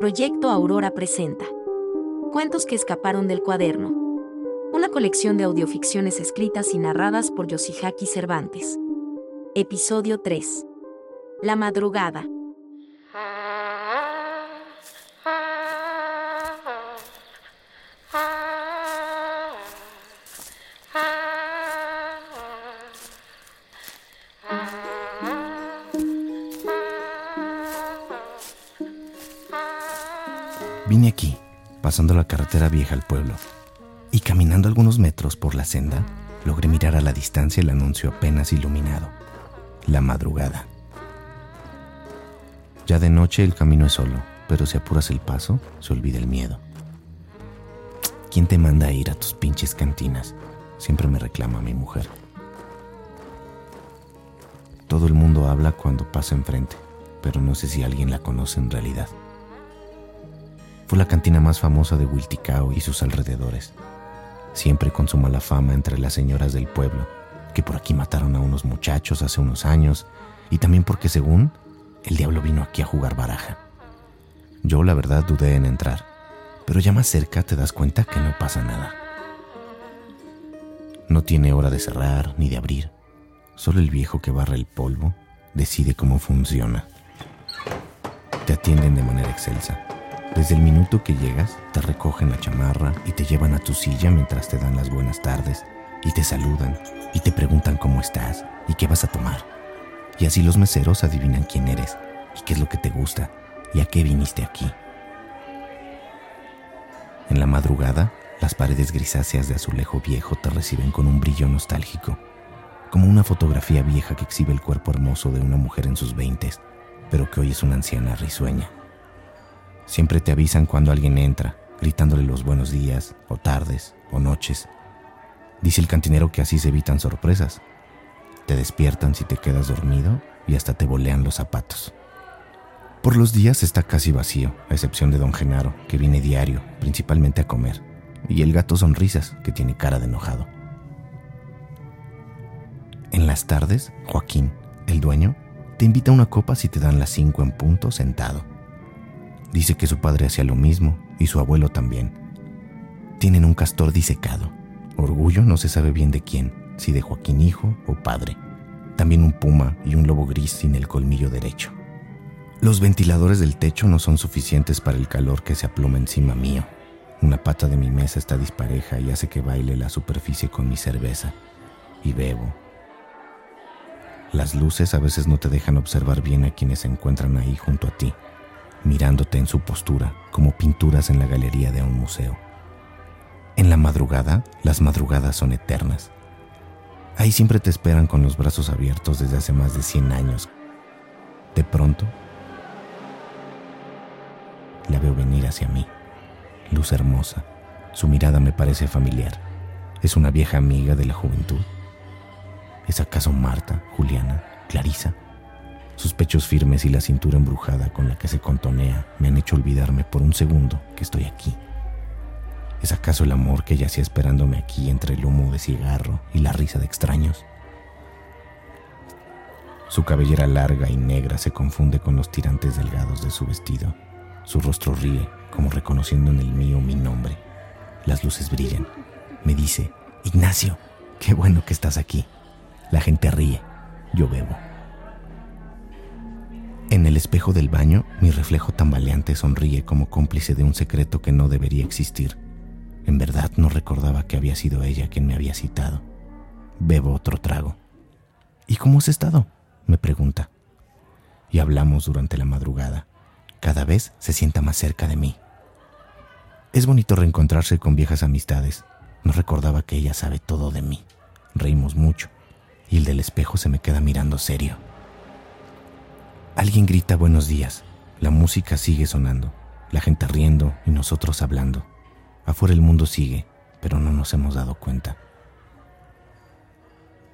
Proyecto Aurora presenta Cuentos que escaparon del cuaderno. Una colección de audioficciones escritas y narradas por Yoshihaki Cervantes. Episodio 3. La madrugada. Vine aquí, pasando la carretera vieja al pueblo, y caminando algunos metros por la senda, logré mirar a la distancia el anuncio apenas iluminado. La madrugada. Ya de noche el camino es solo, pero si apuras el paso, se olvida el miedo. ¿Quién te manda a ir a tus pinches cantinas? Siempre me reclama mi mujer. Todo el mundo habla cuando pasa enfrente, pero no sé si alguien la conoce en realidad. Fue la cantina más famosa de Wilticao y sus alrededores, siempre con su mala fama entre las señoras del pueblo, que por aquí mataron a unos muchachos hace unos años, y también porque según el diablo vino aquí a jugar baraja. Yo la verdad dudé en entrar, pero ya más cerca te das cuenta que no pasa nada. No tiene hora de cerrar ni de abrir, solo el viejo que barra el polvo decide cómo funciona. Te atienden de manera excelsa desde el minuto que llegas, te recogen la chamarra y te llevan a tu silla mientras te dan las buenas tardes y te saludan y te preguntan cómo estás y qué vas a tomar. Y así los meseros adivinan quién eres y qué es lo que te gusta y a qué viniste aquí. En la madrugada, las paredes grisáceas de azulejo viejo te reciben con un brillo nostálgico, como una fotografía vieja que exhibe el cuerpo hermoso de una mujer en sus veintes, pero que hoy es una anciana risueña. Siempre te avisan cuando alguien entra, gritándole los buenos días, o tardes, o noches. Dice el cantinero que así se evitan sorpresas. Te despiertan si te quedas dormido y hasta te bolean los zapatos. Por los días está casi vacío, a excepción de don Genaro, que viene diario, principalmente a comer, y el gato Sonrisas, que tiene cara de enojado. En las tardes, Joaquín, el dueño, te invita a una copa si te dan las cinco en punto sentado. Dice que su padre hacía lo mismo y su abuelo también. Tienen un castor disecado. Orgullo no se sabe bien de quién, si de Joaquín hijo o padre. También un puma y un lobo gris sin el colmillo derecho. Los ventiladores del techo no son suficientes para el calor que se aploma encima mío. Una pata de mi mesa está dispareja y hace que baile la superficie con mi cerveza. Y bebo. Las luces a veces no te dejan observar bien a quienes se encuentran ahí junto a ti mirándote en su postura como pinturas en la galería de un museo. En la madrugada, las madrugadas son eternas. Ahí siempre te esperan con los brazos abiertos desde hace más de 100 años. De pronto, la veo venir hacia mí. Luz hermosa, su mirada me parece familiar. ¿Es una vieja amiga de la juventud? ¿Es acaso Marta, Juliana, Clarisa? Sus pechos firmes y la cintura embrujada con la que se contonea me han hecho olvidarme por un segundo que estoy aquí. ¿Es acaso el amor que yacía esperándome aquí entre el humo de cigarro y la risa de extraños? Su cabellera larga y negra se confunde con los tirantes delgados de su vestido. Su rostro ríe, como reconociendo en el mío mi nombre. Las luces brillan. Me dice, Ignacio, qué bueno que estás aquí. La gente ríe. Yo bebo. En el espejo del baño, mi reflejo tambaleante sonríe como cómplice de un secreto que no debería existir. En verdad no recordaba que había sido ella quien me había citado. Bebo otro trago. ¿Y cómo has estado? me pregunta. Y hablamos durante la madrugada. Cada vez se sienta más cerca de mí. Es bonito reencontrarse con viejas amistades. No recordaba que ella sabe todo de mí. Reímos mucho. Y el del espejo se me queda mirando serio. Alguien grita buenos días. La música sigue sonando, la gente riendo y nosotros hablando. Afuera el mundo sigue, pero no nos hemos dado cuenta.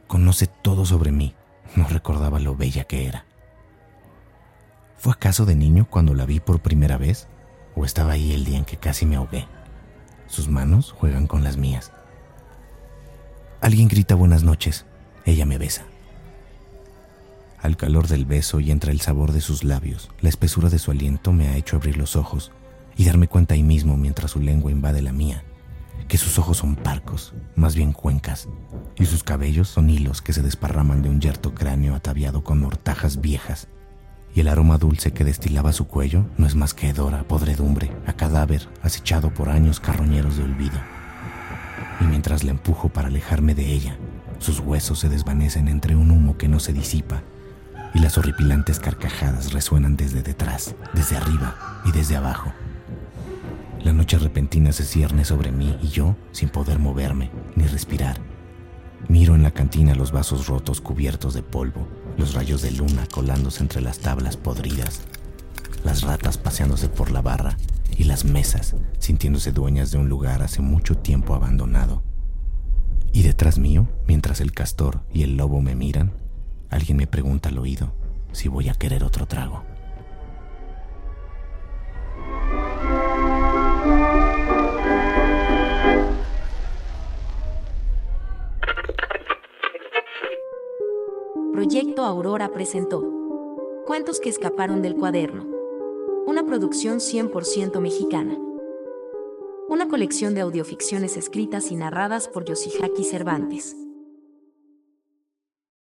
Conoce todo sobre mí. No recordaba lo bella que era. ¿Fue acaso de niño cuando la vi por primera vez? ¿O estaba ahí el día en que casi me ahogué? Sus manos juegan con las mías. Alguien grita buenas noches. Ella me besa. Al calor del beso y entre el sabor de sus labios, la espesura de su aliento me ha hecho abrir los ojos y darme cuenta ahí mismo mientras su lengua invade la mía, que sus ojos son parcos, más bien cuencas, y sus cabellos son hilos que se desparraman de un yerto cráneo ataviado con hortajas viejas, y el aroma dulce que destilaba su cuello no es más que hedor a podredumbre, a cadáver acechado por años carroñeros de olvido. Y mientras la empujo para alejarme de ella, sus huesos se desvanecen entre un humo que no se disipa, y las horripilantes carcajadas resuenan desde detrás, desde arriba y desde abajo. La noche repentina se cierne sobre mí y yo, sin poder moverme ni respirar, miro en la cantina los vasos rotos cubiertos de polvo, los rayos de luna colándose entre las tablas podridas, las ratas paseándose por la barra y las mesas sintiéndose dueñas de un lugar hace mucho tiempo abandonado. Y detrás mío, mientras el castor y el lobo me miran, alguien me pregunta al oído si voy a querer otro trago. Proyecto Aurora presentó Cuentos que escaparon del cuaderno. Una producción 100% mexicana. Una colección de audioficciones escritas y narradas por Yoshihaki Cervantes.